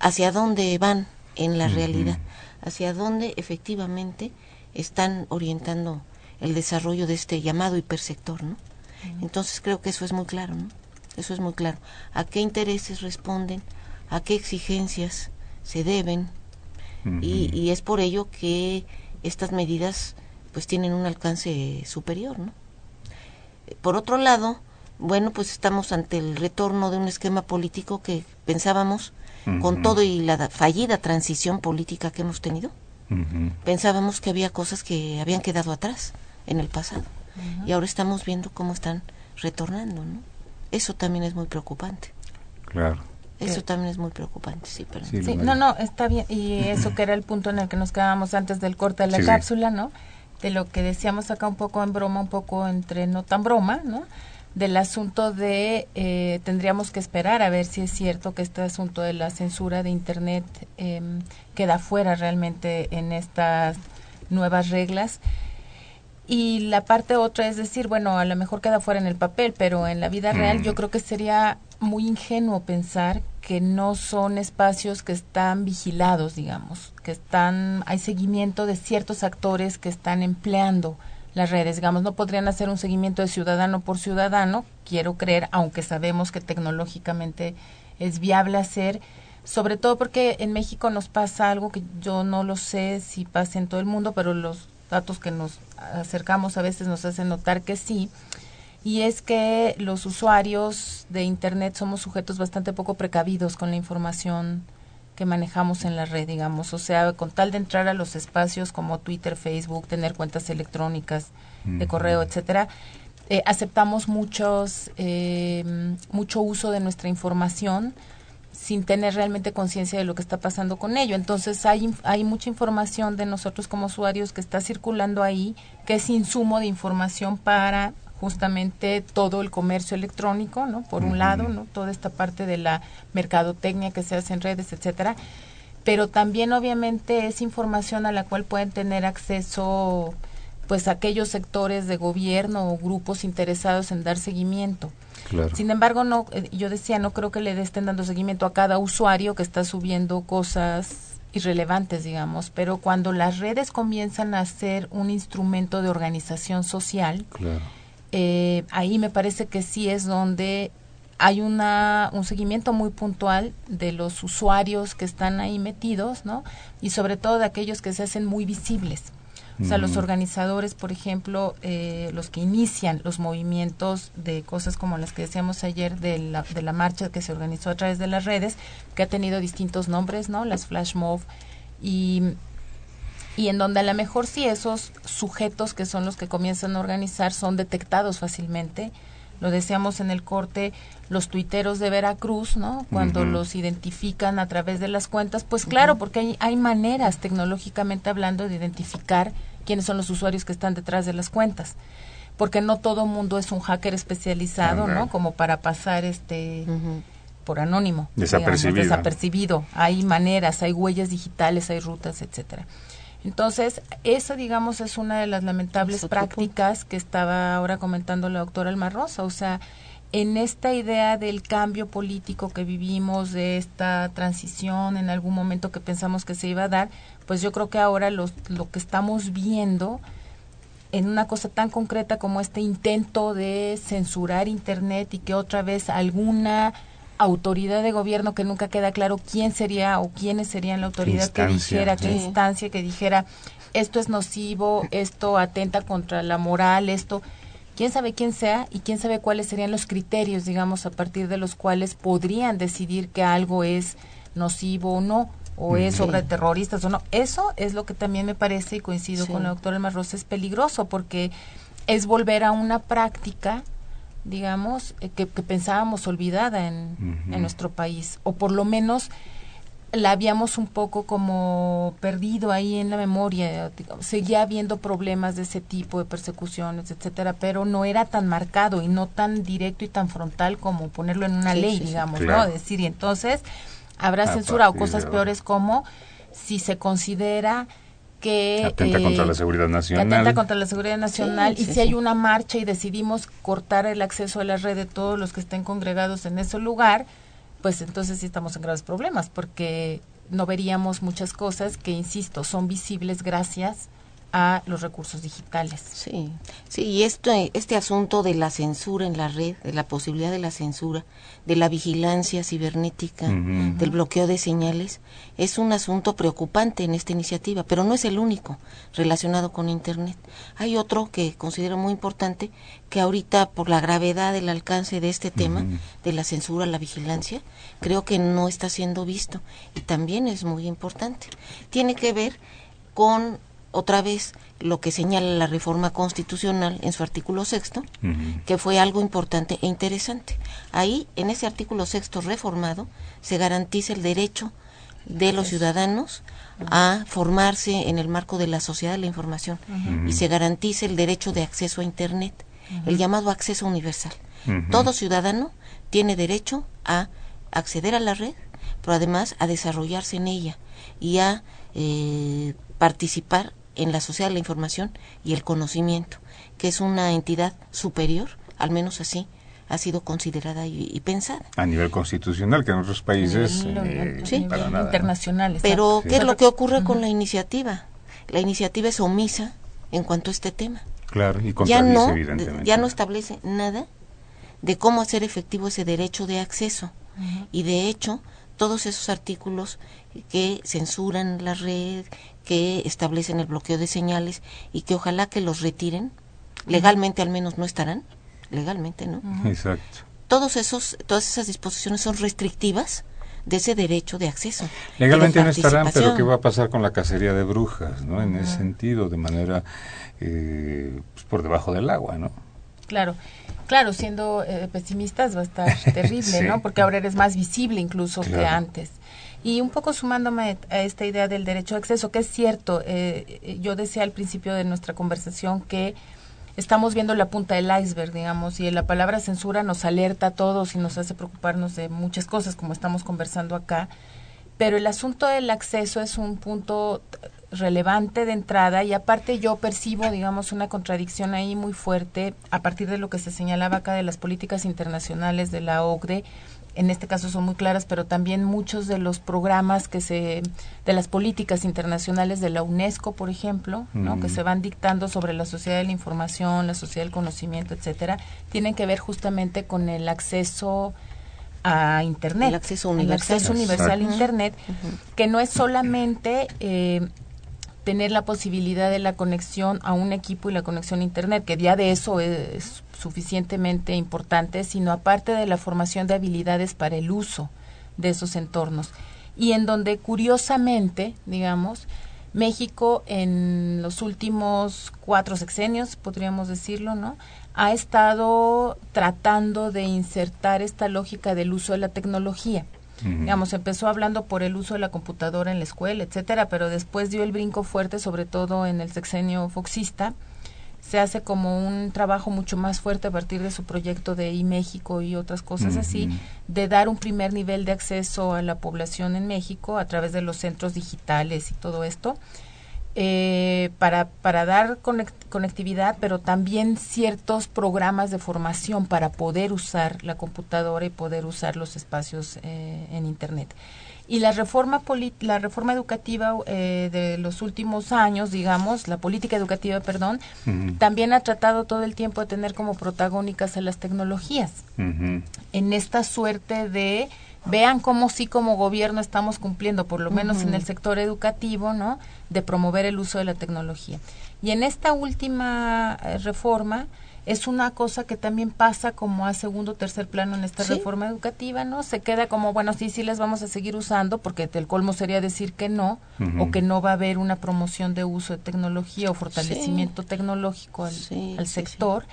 hacia dónde van en la realidad, hacia dónde efectivamente están orientando el desarrollo de este llamado hipersector, ¿no? Entonces creo que eso es muy claro, ¿no? Eso es muy claro. ¿A qué intereses responden? ¿A qué exigencias se deben? y, y, es por ello que estas medidas pues tienen un alcance superior, ¿no? Por otro lado, bueno, pues estamos ante el retorno de un esquema político que pensábamos con todo y la fallida transición política que hemos tenido. Pensábamos que había cosas que habían quedado atrás en el pasado y ahora estamos viendo cómo están retornando, ¿no? Eso también es muy preocupante. Claro. Eso también es muy preocupante, sí, pero... Sí, no, no, está bien. Y eso que era el punto en el que nos quedábamos antes del corte de la cápsula, ¿no? De lo que decíamos acá un poco en broma, un poco entre no tan broma, ¿no? Del asunto de eh, tendríamos que esperar a ver si es cierto que este asunto de la censura de Internet eh, queda fuera realmente en estas nuevas reglas. Y la parte otra es decir, bueno, a lo mejor queda fuera en el papel, pero en la vida real yo creo que sería muy ingenuo pensar que no son espacios que están vigilados, digamos, que están, hay seguimiento de ciertos actores que están empleando las redes, digamos, no podrían hacer un seguimiento de ciudadano por ciudadano, quiero creer, aunque sabemos que tecnológicamente es viable hacer, sobre todo porque en México nos pasa algo que yo no lo sé si pasa en todo el mundo, pero los datos que nos acercamos a veces nos hacen notar que sí, y es que los usuarios de Internet somos sujetos bastante poco precavidos con la información que manejamos en la red, digamos, o sea, con tal de entrar a los espacios como Twitter, Facebook, tener cuentas electrónicas de correo, etcétera, eh, aceptamos muchos eh, mucho uso de nuestra información sin tener realmente conciencia de lo que está pasando con ello. Entonces hay, hay mucha información de nosotros como usuarios que está circulando ahí, que es insumo de información para justamente todo el comercio electrónico, ¿no? Por un lado, ¿no? Toda esta parte de la mercadotecnia que se hace en redes, etcétera. Pero también obviamente es información a la cual pueden tener acceso pues aquellos sectores de gobierno o grupos interesados en dar seguimiento. Sin embargo, no, eh, yo decía, no creo que le estén dando seguimiento a cada usuario que está subiendo cosas irrelevantes, digamos, pero cuando las redes comienzan a ser un instrumento de organización social, eh, ahí me parece que sí es donde hay una, un seguimiento muy puntual de los usuarios que están ahí metidos, ¿no? Y sobre todo de aquellos que se hacen muy visibles. O sea, los organizadores, por ejemplo, eh, los que inician los movimientos de cosas como las que decíamos ayer de la, de la marcha que se organizó a través de las redes, que ha tenido distintos nombres, ¿no? Las flash mob y y en donde a lo mejor si esos sujetos que son los que comienzan a organizar son detectados fácilmente, lo decíamos en el corte, los tuiteros de Veracruz, ¿no? Cuando los identifican a través de las cuentas, pues claro, porque hay, hay maneras tecnológicamente hablando de identificar quiénes son los usuarios que están detrás de las cuentas porque no todo mundo es un hacker especializado, ¿no? Como para pasar este por anónimo, desapercibido. desapercibido. Hay maneras, hay huellas digitales, hay rutas, etcétera. Entonces, esa, digamos, es una de las lamentables prácticas que estaba ahora comentando la doctora Almarrosa. O sea, en esta idea del cambio político que vivimos, de esta transición en algún momento que pensamos que se iba a dar, pues yo creo que ahora lo que estamos viendo en una cosa tan concreta como este intento de censurar Internet y que otra vez alguna autoridad de gobierno que nunca queda claro quién sería o quiénes serían la autoridad que dijera, qué instancia que dijera esto es nocivo, esto atenta contra la moral, esto quién sabe quién sea y quién sabe cuáles serían los criterios, digamos, a partir de los cuales podrían decidir que algo es nocivo o no, o es obra de terroristas o no. Eso es lo que también me parece, y coincido con la doctora Elma Rosa, es peligroso porque es volver a una práctica digamos, eh, que, pensábamos olvidada en, en, nuestro país, o por lo menos la habíamos un poco como perdido ahí en la memoria, seguía habiendo problemas de ese tipo, de persecuciones, etcétera, pero no era tan marcado y no tan directo y tan frontal como ponerlo en una ley, digamos, ¿no? Decir, y entonces habrá censura o cosas peores como si se considera que atenta contra la eh, seguridad nacional. Atenta contra la seguridad nacional. y si hay una marcha y decidimos cortar el acceso a la red de todos los que estén congregados en ese lugar, pues entonces sí estamos en graves problemas, porque no veríamos muchas cosas que, insisto, son visibles gracias a los recursos digitales. Sí, sí, y esto, este asunto de la censura en la red, de la posibilidad de la censura, de la vigilancia cibernética, del bloqueo de señales, es un asunto preocupante en esta iniciativa, pero no es el único relacionado con Internet. Hay otro que considero muy importante, que ahorita por la gravedad del alcance de este tema, de la censura, la vigilancia, creo que no está siendo visto y también es muy importante. Tiene que ver con otra vez lo que señala la reforma constitucional en su artículo sexto, que fue algo importante e interesante. Ahí, en ese artículo sexto reformado, se garantiza el derecho de los ciudadanos a formarse en el marco de la sociedad de la información y se garantiza el derecho de acceso a Internet, el llamado acceso universal. Todo ciudadano tiene derecho a acceder a la red, pero además a desarrollarse en ella y a eh, participar en la sociedad de la información y el conocimiento, que es una entidad superior, al menos así ha sido considerada y, pensada. A nivel constitucional, que en otros países eh, sí, internacionales. Pero, ¿qué es lo que ocurre con la iniciativa? La iniciativa es omisa en cuanto a este tema. Claro, y ya no, ya no establece nada de cómo hacer efectivo ese derecho de acceso. Y de hecho, todos esos artículos que censuran la red, que establecen el bloqueo de señales y que ojalá que los retiren. Legalmente al menos no estarán, legalmente, ¿no? Exacto. Todos esos, todas esas disposiciones son restrictivas de ese derecho de acceso. Legalmente no estarán, pero ¿qué va a pasar con la cacería de brujas, ¿no? En ese sentido, de manera eh, pues, por debajo del agua, ¿no? Claro. Claro, siendo eh, pesimistas va a estar terrible, ¿no? Porque ahora eres más visible incluso que antes. Y un poco sumándome a esta idea del derecho de acceso, que es cierto, eh, eh, yo decía al principio de nuestra conversación que estamos viendo la punta del iceberg, digamos, y la palabra censura nos alerta a todos y nos hace preocuparnos de muchas cosas, como estamos conversando acá, pero el asunto del acceso es un punto relevante de entrada y aparte yo percibo, digamos, una contradicción ahí muy fuerte a partir de lo que se señalaba acá de las políticas internacionales de la OCDE, en este caso son muy claras, pero también muchos de los programas que se, de las políticas internacionales de la UNESCO, por ejemplo, ¿no? que se van dictando sobre la sociedad de la información, la sociedad del conocimiento, etcétera, tienen que ver justamente con el acceso a Internet. El acceso universal. acceso universal a Internet, que no es solamente eh, tener la posibilidad de la conexión a un equipo y la conexión a Internet, que ya de eso es suficientemente importante, sino aparte de la formación de habilidades para el uso de esos entornos. Y en donde, curiosamente, digamos, México en los últimos cuatro sexenios, podríamos decirlo, ¿no? Ha estado tratando de insertar esta lógica del uso de la tecnología. Digamos, empezó hablando por el uso de la computadora en la escuela, etcétera, pero después dio el brinco fuerte, sobre todo en el sexenio foxista, se hace como un trabajo mucho más fuerte a partir de su proyecto de iMéxico y otras cosas así, de dar un primer nivel de acceso a la población en México a través de los centros digitales y todo esto, eh, para, para dar conectividad, pero también ciertos programas de formación para poder usar la computadora y poder usar los espacios eh, en Internet. Y la reforma, la reforma educativa eh, de los últimos años, digamos, la política educativa, perdón, también ha tratado todo el tiempo de tener como protagónicas a las tecnologías. En esta suerte de, vean cómo sí como gobierno estamos cumpliendo, por lo menos en el sector educativo, ¿no? De promover el uso de la tecnología. Y en esta última eh, reforma, es una cosa que también pasa como a segundo o tercer plano en esta reforma educativa, ¿no? Se queda como, bueno, sí, sí les vamos a seguir usando, porque el colmo sería decir que no, o que no va a haber una promoción de uso de tecnología o fortalecimiento tecnológico al, sector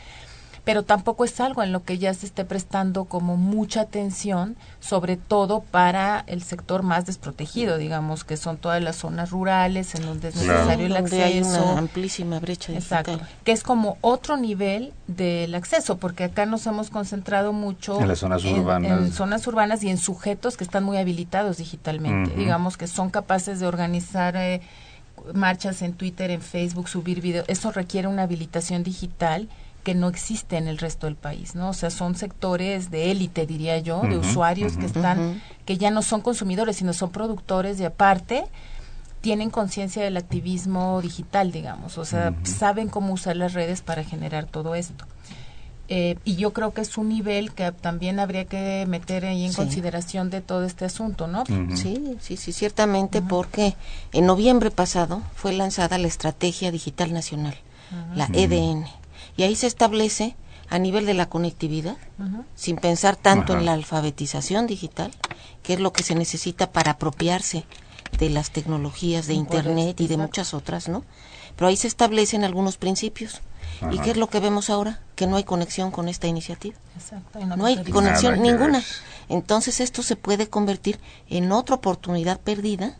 pero tampoco es algo en lo que ya se esté prestando como mucha atención, sobre todo para el sector más desprotegido, digamos, que son todas las zonas rurales en donde es necesario el acceso. Hay una amplísima brecha digital. Exacto, que es como otro nivel del acceso, porque acá nos hemos concentrado mucho en las zonas urbanas, en, zonas urbanas y en sujetos que están muy habilitados digitalmente, digamos, que son capaces de organizar eh, marchas en Twitter, en Facebook, subir videos. Eso requiere una habilitación digital que no existe en el resto del país, ¿no? O sea, son sectores de élite, diría yo, de usuarios que están, que ya no son consumidores, sino son productores y aparte tienen conciencia del activismo digital, digamos, o sea, saben cómo usar las redes para generar todo esto. Eh, y yo creo que es un nivel que también habría que meter ahí en consideración de todo este asunto, ¿no? Sí, sí, sí, ciertamente, porque en noviembre pasado fue lanzada la Estrategia Digital Nacional, la EDN y ahí se establece a nivel de la conectividad, sin pensar tanto en la alfabetización digital, que es lo que se necesita para apropiarse de las tecnologías de Internet y de muchas otras, ¿no? Pero ahí se establecen algunos principios. ¿Y qué es lo que vemos ahora? Que no hay conexión con esta iniciativa. no, hay conexión ninguna. Entonces esto se puede convertir en otra oportunidad perdida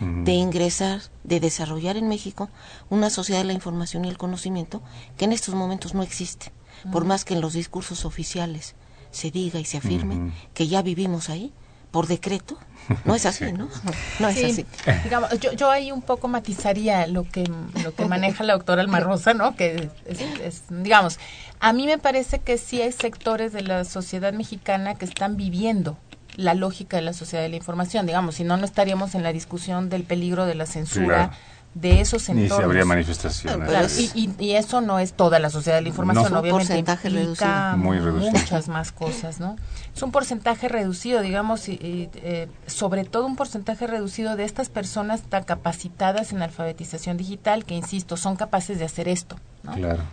de ingresar, de desarrollar en México una sociedad de la información y el conocimiento que en estos momentos no existe, por más que en los discursos oficiales se diga y se afirme que ya vivimos ahí por decreto. No es así, ¿no? No es así. Digamos, yo, yo ahí un poco matizaría lo que, lo que maneja la doctora Almarrosa, ¿no? Que es, digamos, a mí me parece que sí hay sectores de la sociedad mexicana que están viviendo la lógica de la sociedad de la información, digamos, si no, no estaríamos en la discusión del peligro de la censura. De esos entornos. Ni si habría manifestaciones. y, eso no es toda la sociedad de la información, obviamente implica muchas más cosas, ¿no? Es un porcentaje reducido, digamos, y, eh, sobre todo un porcentaje reducido de estas personas tan capacitadas en alfabetización digital, que insisto, son capaces de hacer esto,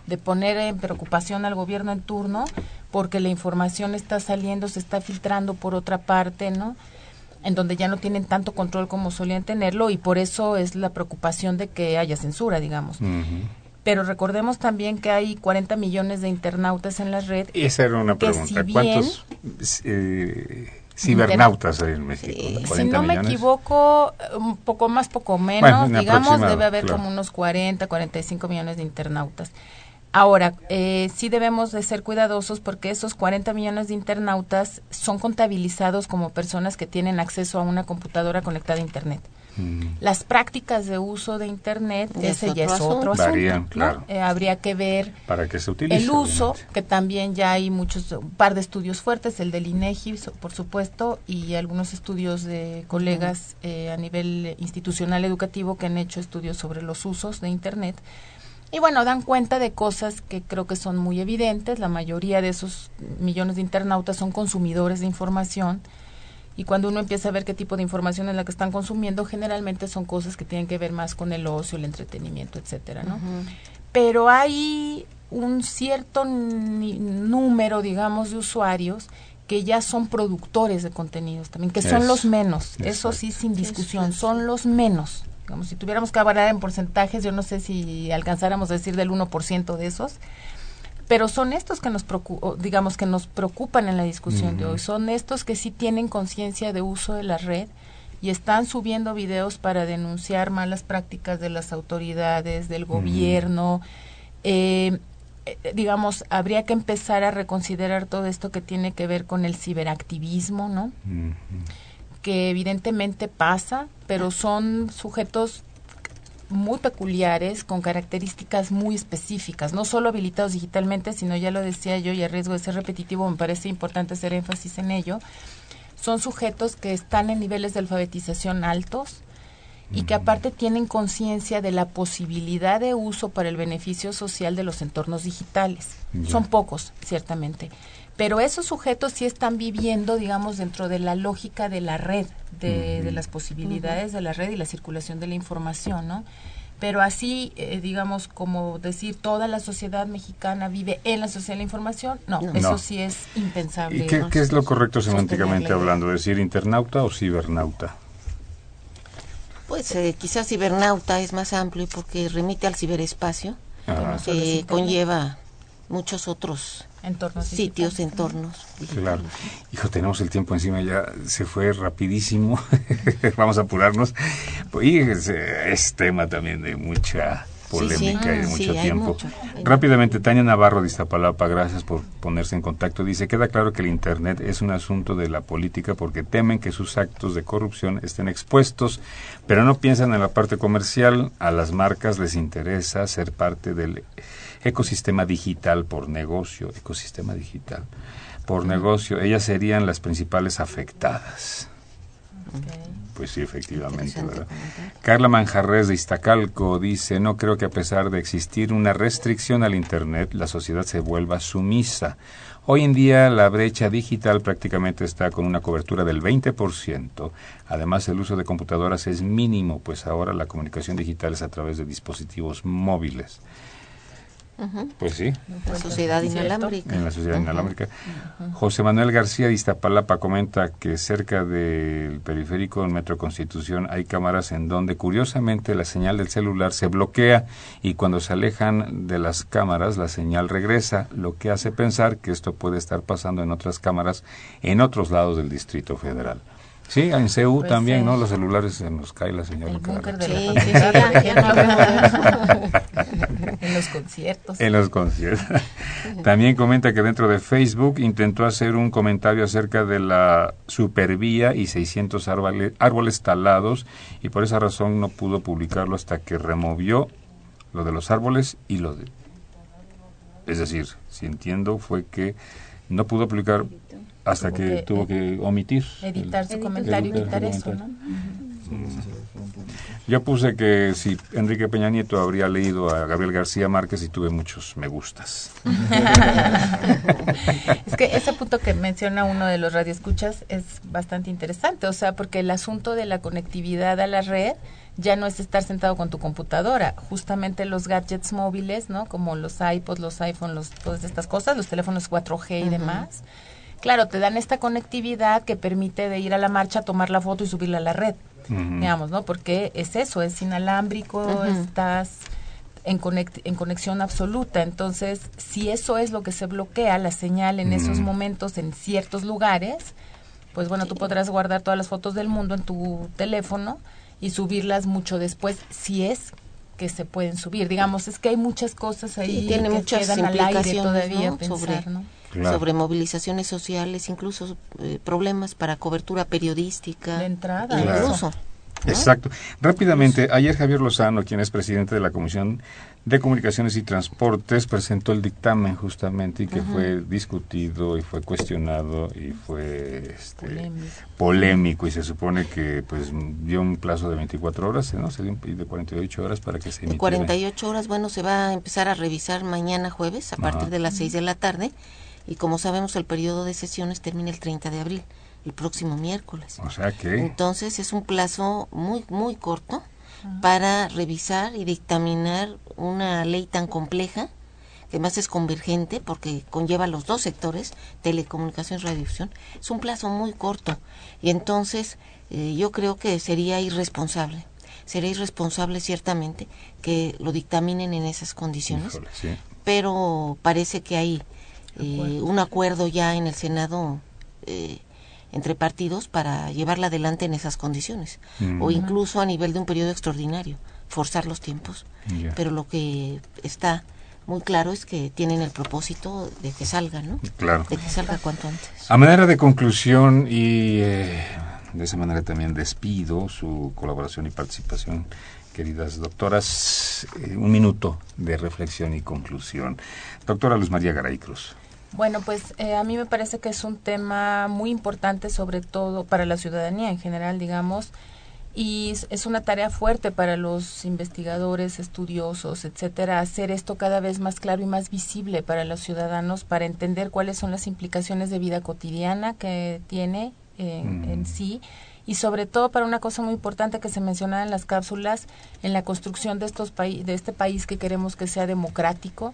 de poner en preocupación al gobierno en turno porque la información está saliendo, se está filtrando por otra parte, ¿no? En donde ya no tienen tanto control como solían tenerlo y por eso es la preocupación de que haya censura, digamos. Pero recordemos también que hay 40 millones de internautas en la red. Esa era una pregunta. ¿Cuántos eh, cibernautas hay en México? si no me equivoco, un poco más, poco menos, digamos, debe haber como unos 40, 45 millones de internautas. Ahora, eh, sí debemos de ser cuidadosos porque esos 40 millones de internautas son contabilizados como personas que tienen acceso a una computadora conectada a Internet. Mm. Las prácticas de uso de Internet, ese ya es otro asunto. Eh, habría que ver para qué se utiliza, el uso, que también ya hay muchos, un par de estudios fuertes, el del INEGI, por supuesto, y algunos estudios de colegas eh, a nivel institucional educativo que han hecho estudios sobre los usos de Internet y bueno, dan cuenta de cosas que creo que son muy evidentes. La mayoría de esos millones de internautas son consumidores de información. Y cuando uno empieza a ver qué tipo de información es la que están consumiendo, generalmente son cosas que tienen que ver más con el ocio, el entretenimiento, etcétera, ¿no? Pero hay un cierto número, digamos, de usuarios que ya son productores de contenidos también, que son los menos, eso sí sin discusión, son los menos Como si tuviéramos que hablar en porcentajes, yo no sé si alcanzáramos a decir del 1% de esos, pero son estos que nos digamos que nos preocupan en la discusión de hoy, son estos que sí tienen conciencia de uso de la red y están subiendo videos para denunciar malas prácticas de las autoridades, del gobierno. Eh, eh, digamos, habría que empezar a reconsiderar todo esto que tiene que ver con el ciberactivismo, ¿no? Que evidentemente pasa, pero son sujetos muy peculiares, con características muy específicas, no solo habilitados digitalmente, sino ya lo decía yo y a riesgo de ser repetitivo, me parece importante hacer énfasis en ello, son sujetos que están en niveles de alfabetización altos y que aparte tienen conciencia de la posibilidad de uso para el beneficio social de los entornos digitales. Son pocos, ciertamente. Pero esos sujetos sí están viviendo, digamos, dentro de la lógica de la red, de, las posibilidades de la red y la circulación de la información, ¿no? pero así, eh, digamos, como decir toda la sociedad mexicana vive en la sociedad de la información, no, eso sí es impensable. ¿Y qué, es lo correcto semánticamente hablando? ¿Decir internauta o cibernauta? Pues eh, quizás cibernauta es más amplio porque remite al ciberespacio, que conlleva muchos otros entornos sitios, entornos. Claro. Hijo, tenemos el tiempo encima, ya se fue rapidísimo. Vamos a apurarnos. Y es, tema también de mucha polémica y de mucho tiempo. Rápidamente, Tania Navarro de Iztapalapa, gracias por ponerse en contacto. Dice, queda claro que el Internet es un asunto de la política porque temen que sus actos de corrupción estén expuestos, pero no piensan en la parte comercial. A las marcas les interesa ser parte del ecosistema digital por negocio, ecosistema digital por negocio, ellas serían las principales afectadas. Pues sí, efectivamente, ¿verdad? Carla Manjarres de Iztacalco dice, no creo que a pesar de existir una restricción al Internet, la sociedad se vuelva sumisa. Hoy en día la brecha digital prácticamente está con una cobertura del 20%. Además, el uso de computadoras es mínimo, pues ahora la comunicación digital es a través de dispositivos móviles. Pues sí. La sociedad inalámbrica. En la sociedad inalámbrica. José Manuel García de Iztapalapa comenta que cerca del periférico del Metro Constitución hay cámaras en donde curiosamente la señal del celular se bloquea y cuando se alejan de las cámaras la señal regresa, lo que hace pensar que esto puede estar pasando en otras cámaras en otros lados del Distrito Federal. Sí, en CEU pues también, ¿no? Los celulares se nos cae la señal. sí, En los conciertos. En los conciertos. También comenta que dentro de Facebook intentó hacer un comentario acerca de la supervía y 600 árboles, árboles talados y por esa razón no pudo publicarlo hasta que removió lo de los árboles y lo de... Es decir, si entiendo fue que no pudo publicar hasta que, tuvo que omitir. Editar su comentario, editar eso, ¿no? Yo puse que si Enrique Peña Nieto habría leído a Gabriel García Márquez y tuve muchos me gustas. es que ese punto que menciona uno de los radioescuchas es bastante interesante, o sea, porque el asunto de la conectividad a la red ya no es estar sentado con tu computadora, justamente los gadgets móviles, ¿no? Como los iPods, los iPhones, los, todas estas cosas, los teléfonos 4G y demás claro, te dan esta conectividad que permite de ir a la marcha, tomar la foto y subirla a la red, digamos, ¿no? Porque es eso, es inalámbrico, estás en, en conexión absoluta. Entonces, si eso es lo que se bloquea, la señal en esos momentos en ciertos lugares, pues bueno, tú podrás guardar todas las fotos del mundo en tu teléfono y subirlas mucho después, si es que se pueden subir. Digamos, es que hay muchas cosas ahí tiene que muchas quedan al aire todavía pensar, ¿no? Sobre movilizaciones sociales, incluso eh, problemas para cobertura periodística. De entrada. Incluso. Exacto. Rápidamente, ayer Javier Lozano, quien es presidente de la Comisión de Comunicaciones y Transportes, presentó el dictamen justamente y que fue discutido y fue cuestionado y fue este, polémico. y se supone que pues dio un plazo de 24 horas, ¿no? Se dio un de 48 horas para que se emitiera. 48 horas, bueno, se va a empezar a revisar mañana jueves a partir de las 6 de la tarde y como sabemos el periodo de sesiones termina el 30 de abril, el próximo miércoles. O sea que... Entonces es un plazo muy, muy corto para revisar y dictaminar una ley tan compleja, que además es convergente porque conlleva los dos sectores, telecomunicaciones y radiodifusión. Es un plazo muy corto y entonces eh, yo creo que sería irresponsable sería irresponsable ciertamente que lo dictaminen en esas condiciones, pero parece que hay eh, un acuerdo ya en el Senado eh, entre partidos para llevarla adelante en esas condiciones, o incluso a nivel de un periodo extraordinario, forzar los tiempos. Pero lo que está muy claro es que tienen el propósito de que salga, ¿no? Claro. De que salga cuanto antes. A manera de conclusión y eh, de esa manera también despido su colaboración y participación, queridas doctoras. Eh, un minuto de reflexión y conclusión. Doctora Luz María Garay Cruz. Bueno, pues eh, a mí me parece que es un tema muy importante, sobre todo para la ciudadanía en general, digamos, y es una tarea fuerte para los investigadores, estudiosos, etcétera, hacer esto cada vez más claro y más visible para los ciudadanos para entender cuáles son las implicaciones de vida cotidiana que tiene en mm. sí y sobre todo para una cosa muy importante que se mencionaba en las cápsulas en la construcción de estos de este país que queremos que sea democrático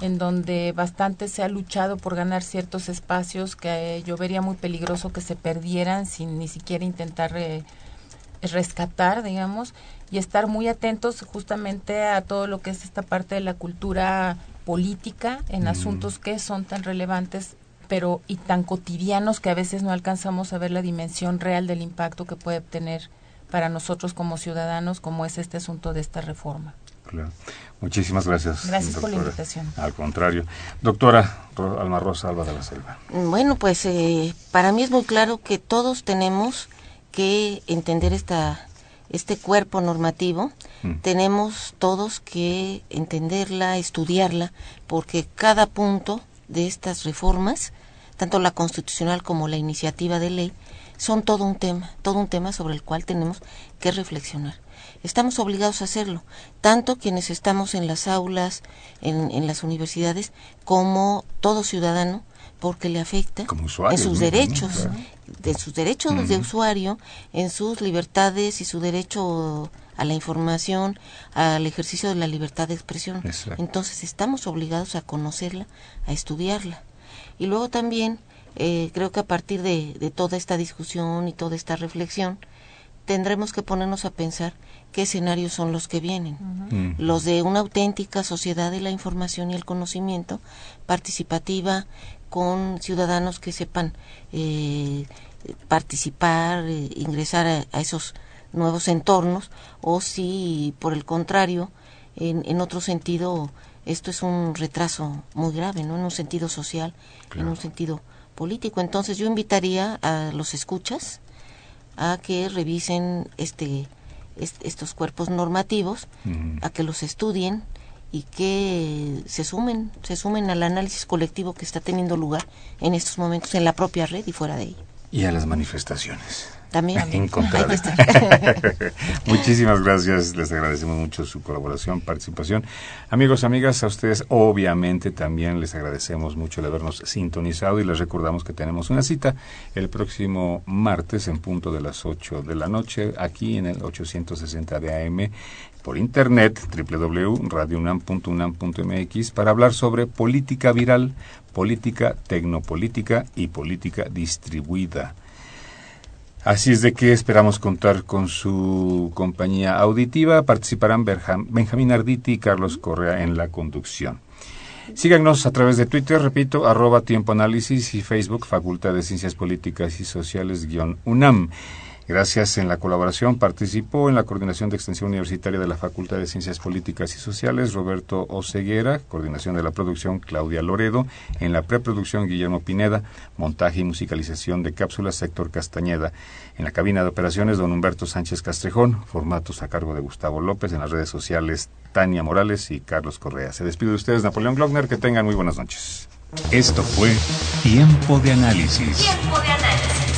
en donde bastante se ha luchado por ganar ciertos espacios que yo vería muy peligroso que se perdieran sin ni siquiera intentar eh, rescatar digamos y estar muy atentos justamente a todo lo que es esta parte de la cultura política en mm. asuntos que son tan relevantes pero y tan cotidianos que a veces no alcanzamos a ver la dimensión real del impacto que puede tener para nosotros como ciudadanos, como es este asunto de esta reforma. Claro. Muchísimas gracias. Gracias por la invitación. Al contrario. Doctora Alma Rosa Alba de la Selva. Bueno, pues eh, para mí es muy claro que todos tenemos que entender esta este cuerpo normativo, mm. tenemos todos que entenderla, estudiarla, porque cada punto de estas reformas, tanto la constitucional como la iniciativa de ley, son todo un tema, todo un tema sobre el cual tenemos que reflexionar. Estamos obligados a hacerlo, tanto quienes estamos en las aulas, en, en las universidades, como todo ciudadano, porque le afecta en sus derechos, de sus derechos de usuario, en sus libertades y su derecho a la información, al ejercicio de la libertad de expresión. Entonces estamos obligados a conocerla, a estudiarla. Y luego también eh, creo que a partir de, toda esta discusión y toda esta reflexión, tendremos que ponernos a pensar qué escenarios son los que vienen. Mm. Los de una auténtica sociedad de la información y el conocimiento, participativa, con ciudadanos que sepan eh, participar, eh, ingresar a, esos nuevos entornos o si por el contrario en, en otro sentido esto es un retraso muy grave, ¿no? En un sentido social, en un sentido político. Entonces yo invitaría a los escuchas a que revisen este, estos cuerpos normativos, a que los estudien y que se sumen, se sumen al análisis colectivo que está teniendo lugar en estos momentos en la propia red y fuera de ella. Y a las manifestaciones. También. Muchísimas gracias, les agradecemos mucho su colaboración, participación. Amigos, amigas, a ustedes obviamente también les agradecemos mucho el habernos sintonizado y les recordamos que tenemos una cita el próximo martes en punto de las 8 de la noche aquí en el 860 de AM por internet www.radiounam.unam.mx para hablar sobre política viral, política tecnopolítica y política distribuida. Así es de que esperamos contar con su compañía auditiva. Participarán Benjamín Arditi y Carlos Correa en la conducción. Síganos a través de Twitter, repito, arroba Tiempo y Facebook, Facultad de Ciencias Políticas y Sociales, guion UNAM. Gracias en la colaboración participó en la coordinación de extensión universitaria de la Facultad de Ciencias Políticas y Sociales Roberto Oceguera, coordinación de la producción Claudia Loredo, en la preproducción Guillermo Pineda, montaje y musicalización de cápsulas Héctor Castañeda, en la cabina de operaciones don Humberto Sánchez Castrejón, formatos a cargo de Gustavo López, en las redes sociales Tania Morales y Carlos Correa. Se despide de ustedes Napoleón Glockner, que tengan muy buenas noches. Esto fue Tiempo de Análisis. Tiempo de Análisis